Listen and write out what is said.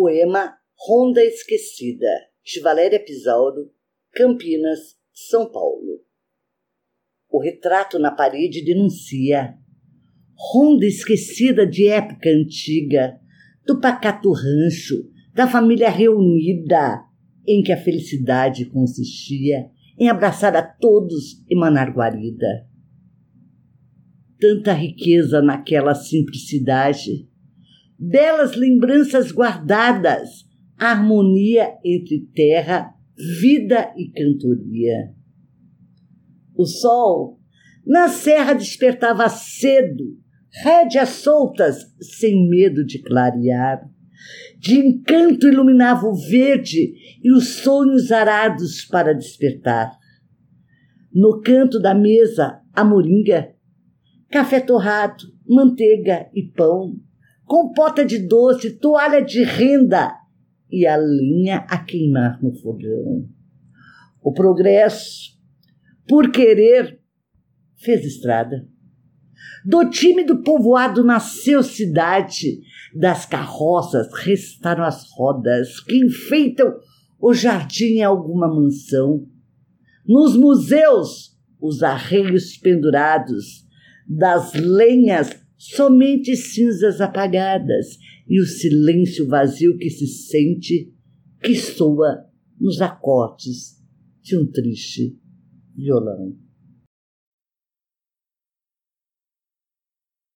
Poema Ronda Esquecida, de Valéria Pisauro, Campinas, São Paulo. O retrato na parede denuncia ronda esquecida de época antiga, do pacato rancho, da família reunida, em que a felicidade consistia em abraçar a todos e manar guarida. Tanta riqueza naquela simplicidade, belas lembranças guardadas, harmonia entre terra, vida e cantoria. O sol na serra despertava cedo, rédeas soltas, sem medo de clarear. De encanto iluminava o verde e os sonhos arados para despertar. No canto da mesa, a moringa, café torrado, manteiga e pão, compota de doce, toalha de renda e a linha a queimar no fogão. O progresso, por querer, fez estrada. Do tímido povoado nasceu cidade, das carroças restaram as rodas que enfeitam o jardim em alguma mansão. Nos museus, os arreios pendurados, das lenhas somente cinzas apagadas e o silêncio vazio que se sente, que soa nos acordes de um triste violão.